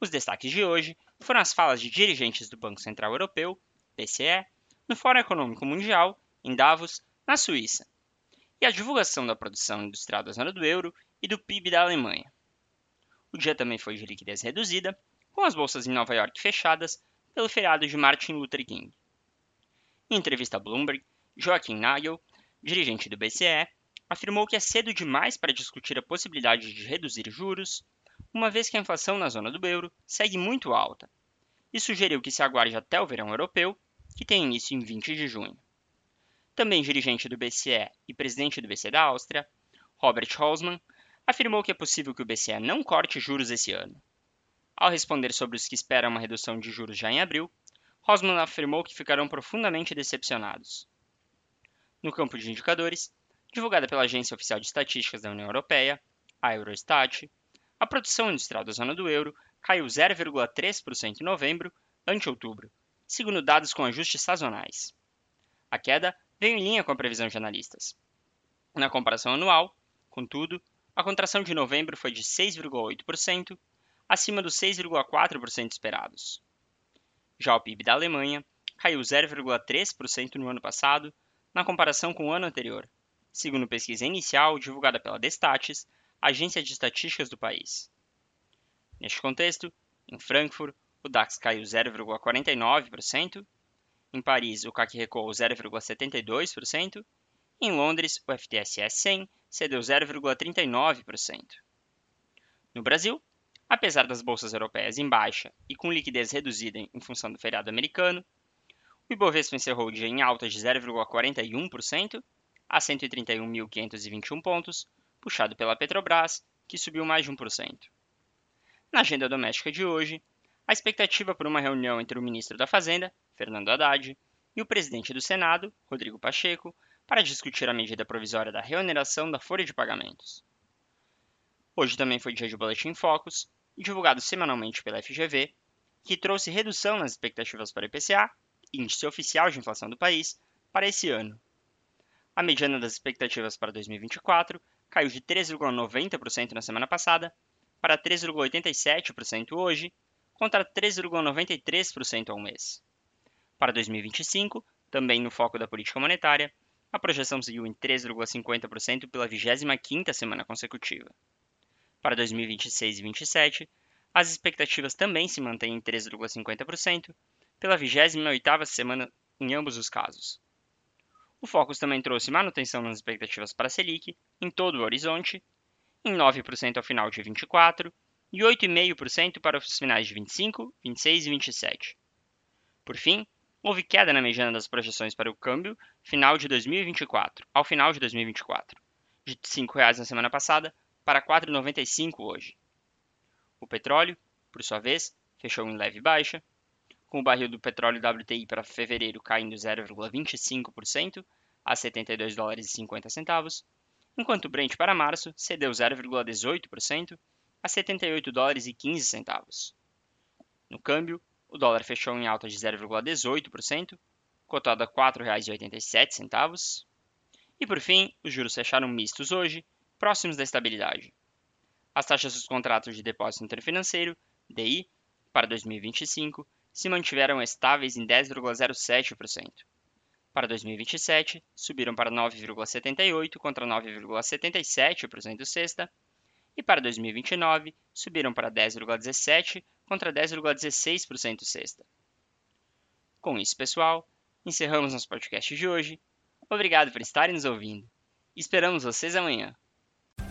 Os destaques de hoje foram as falas de dirigentes do Banco Central Europeu, BCE, no Fórum Econômico Mundial, em Davos, na Suíça, e a divulgação da produção industrial da zona do euro e do PIB da Alemanha. O dia também foi de liquidez reduzida, com as bolsas em Nova York fechadas pelo feriado de Martin Luther King. Em entrevista a Bloomberg, Joaquim Nagel, dirigente do BCE, afirmou que é cedo demais para discutir a possibilidade de reduzir juros, uma vez que a inflação na zona do euro segue muito alta, e sugeriu que se aguarde até o verão europeu, que tem início em 20 de junho. Também dirigente do BCE e presidente do BCE da Áustria, Robert Hausmann, afirmou que é possível que o BCE não corte juros esse ano. Ao responder sobre os que esperam uma redução de juros já em abril, Hausmann afirmou que ficarão profundamente decepcionados. No campo de indicadores, divulgada pela Agência Oficial de Estatísticas da União Europeia, a Eurostat, a produção industrial da zona do euro caiu 0,3% em novembro ante outubro, segundo dados com ajustes sazonais. A queda veio em linha com a previsão de analistas. Na comparação anual, contudo, a contração de novembro foi de 6,8%, acima dos 6,4% esperados. Já o PIB da Alemanha caiu 0,3% no ano passado, na comparação com o ano anterior, segundo pesquisa inicial divulgada pela Destatis, agência de estatísticas do país. Neste contexto, em Frankfurt, o DAX caiu 0,49%, em Paris, o CAC recuou 0,72%, e em Londres, o FTSE 100 cedeu 0,39%. No Brasil, apesar das bolsas europeias em baixa e com liquidez reduzida em função do feriado americano, o Ibovespa encerrou o dia em alta de 0,41% a 131.521 pontos, puxado pela Petrobras, que subiu mais de 1%. Na agenda doméstica de hoje, a expectativa por uma reunião entre o ministro da Fazenda, Fernando Haddad, e o presidente do Senado, Rodrigo Pacheco, para discutir a medida provisória da reoneração da folha de pagamentos. Hoje também foi dia de Boletim Focus, divulgado semanalmente pela FGV, que trouxe redução nas expectativas para o IPCA, índice oficial de inflação do país, para esse ano. A mediana das expectativas para 2024 caiu de 3,90% na semana passada para 3,87% hoje, contra 3,93% ao mês. Para 2025, também no foco da política monetária, a projeção seguiu em 3,50% pela 25ª semana consecutiva. Para 2026 e 2027, as expectativas também se mantêm em 3,50% pela 28ª semana em ambos os casos. O Focus também trouxe manutenção nas expectativas para a Selic em todo o horizonte, em 9% ao final de 24 e 8,5% para os finais de 25, 26 e 27. Por fim, houve queda na mediana das projeções para o câmbio final de 2024, ao final de 2024, de R$ 5,00 na semana passada para R$ 4,95 hoje. O petróleo, por sua vez, fechou em leve baixa, com o barril do petróleo WTI para fevereiro caindo 0,25% a 72 dólares e 50 centavos, enquanto o Brent para março cedeu 0,18% a 78 dólares e 15 centavos. No câmbio, o dólar fechou em alta de 0,18%, cotado a R$ 4,87. E por fim, os juros fecharam mistos hoje, próximos da estabilidade. As taxas dos contratos de depósito interfinanceiro, DI, para 2025 se mantiveram estáveis em 10,07%. Para 2027, subiram para 9,78% contra 9,77% sexta, e para 2029, subiram para 10,17% contra 10,16% sexta. Com isso, pessoal, encerramos nosso podcast de hoje. Obrigado por estarem nos ouvindo. Esperamos vocês amanhã.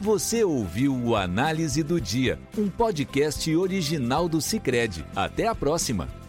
Você ouviu o Análise do Dia, um podcast original do Cicred. Até a próxima!